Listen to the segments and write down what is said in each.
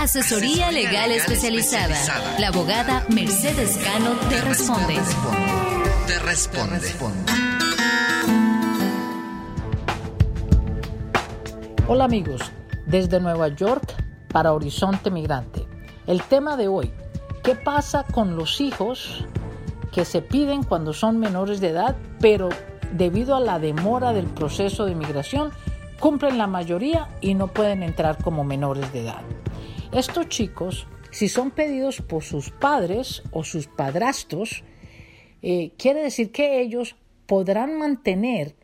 Asesoría legal especializada. La abogada Mercedes Cano te responde. Te responde. Hola amigos, desde Nueva York para Horizonte Migrante. El tema de hoy, ¿qué pasa con los hijos que se piden cuando son menores de edad, pero debido a la demora del proceso de inmigración, cumplen la mayoría y no pueden entrar como menores de edad? Estos chicos, si son pedidos por sus padres o sus padrastros, eh, quiere decir que ellos podrán mantener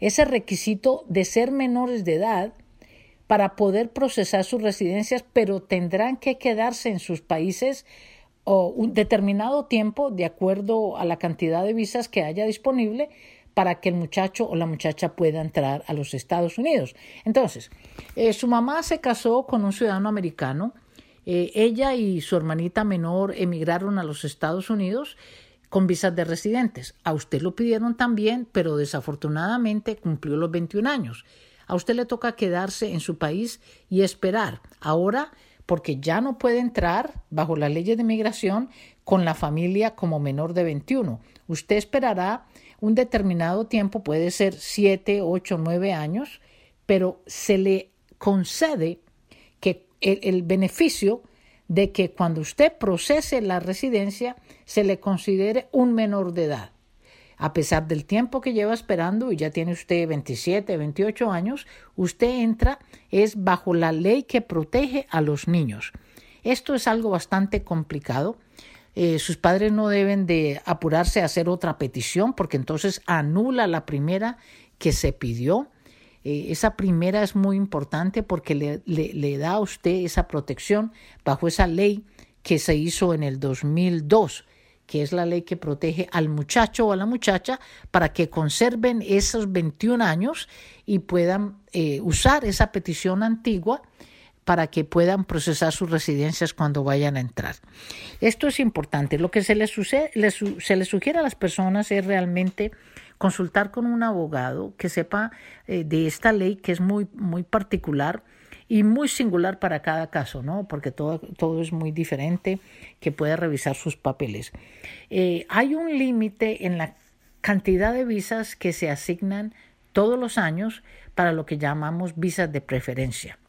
ese requisito de ser menores de edad para poder procesar sus residencias, pero tendrán que quedarse en sus países o un determinado tiempo de acuerdo a la cantidad de visas que haya disponible para que el muchacho o la muchacha pueda entrar a los Estados Unidos. Entonces, eh, su mamá se casó con un ciudadano americano. Eh, ella y su hermanita menor emigraron a los Estados Unidos con visas de residentes. A usted lo pidieron también, pero desafortunadamente cumplió los 21 años. A usted le toca quedarse en su país y esperar. Ahora, porque ya no puede entrar bajo las leyes de migración con la familia como menor de 21. Usted esperará un determinado tiempo, puede ser siete, ocho, nueve años, pero se le concede que el, beneficio de que cuando usted procese la residencia se le considere un menor de edad. A pesar del tiempo que lleva esperando y ya tiene usted 27, 28 años, usted entra es bajo la ley que protege a los niños. Esto es algo bastante complicado eh, sus padres no deben de apurarse a hacer otra petición porque entonces anula la primera que se pidió. Eh, esa primera es muy importante porque le, da a usted esa protección bajo esa ley que se hizo en el 2002 que es la ley que protege al muchacho o a la muchacha para que conserven esos 21 años y puedan eh, usar esa petición antigua para que puedan procesar sus residencias cuando vayan a entrar. Esto es importante. Lo que se les, sucede, se les sugiere a las personas es realmente consultar con un abogado que sepa eh, de esta ley que es muy, muy particular y muy singular para cada caso, ¿no? Porque todo, todo es muy diferente, que pueda revisar sus papeles. Eh, hay un límite en la cantidad de visas que se asignan todos los años para lo que llamamos visas de preferencia.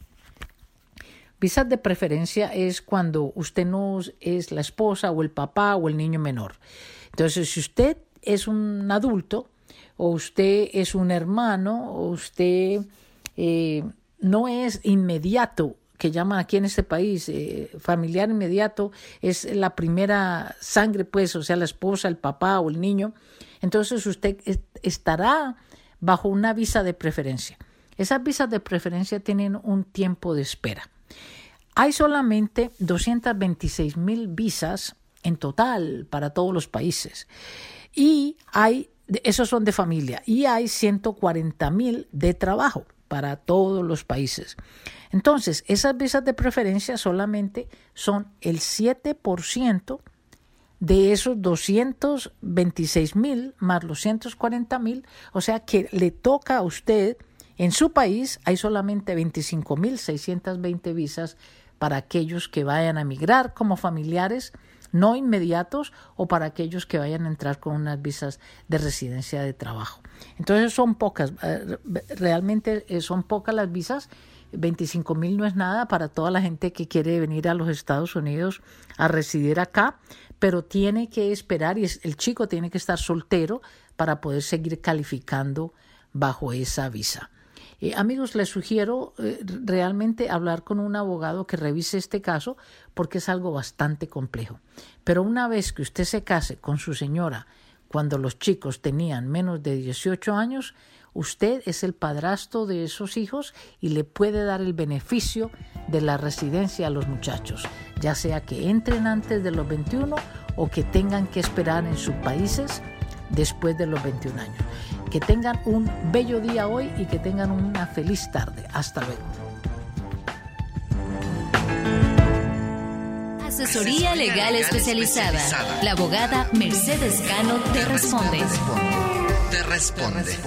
Visas de preferencia es cuando usted no es la esposa o el papá o el niño menor. Entonces, si usted es un adulto o usted es un hermano o usted eh, no es inmediato, que llaman aquí en este país eh, familiar inmediato, es la primera sangre, pues, o sea, la esposa, el papá o el niño, entonces usted estará bajo una visa de preferencia. Esas visas de preferencia tienen un tiempo de espera. Hay solamente 226 mil visas en total para todos los países. Y hay, esos son de familia, y hay 140 mil de trabajo para todos los países. Entonces, esas visas de preferencia solamente son el 7% de esos 226 mil más los 140 mil, o sea que le toca a usted, en su país hay solamente 25 mil 620 visas para aquellos que vayan a migrar como familiares no inmediatos o para aquellos que vayan a entrar con unas visas de residencia de trabajo. Entonces son pocas, eh, realmente eh, son pocas las visas. 25 mil no es nada para toda la gente que quiere venir a los Estados Unidos a residir acá, pero tiene que esperar y el chico tiene que estar soltero para poder seguir calificando bajo esa visa. Eh, amigos, les sugiero eh, realmente hablar con un abogado que revise este caso porque es algo bastante complejo. Pero una vez que usted se case con su señora cuando los chicos tenían menos de 18 años, usted es el padrastro de esos hijos y le puede dar el beneficio de la residencia a los muchachos, ya sea que entren antes de los 21 o que tengan que esperar en sus países después de los 21 años. Que tengan un bello día hoy y que tengan una feliz tarde. Hasta luego. Asesoría legal especializada. La abogada Mercedes Cano te responde. Te responde.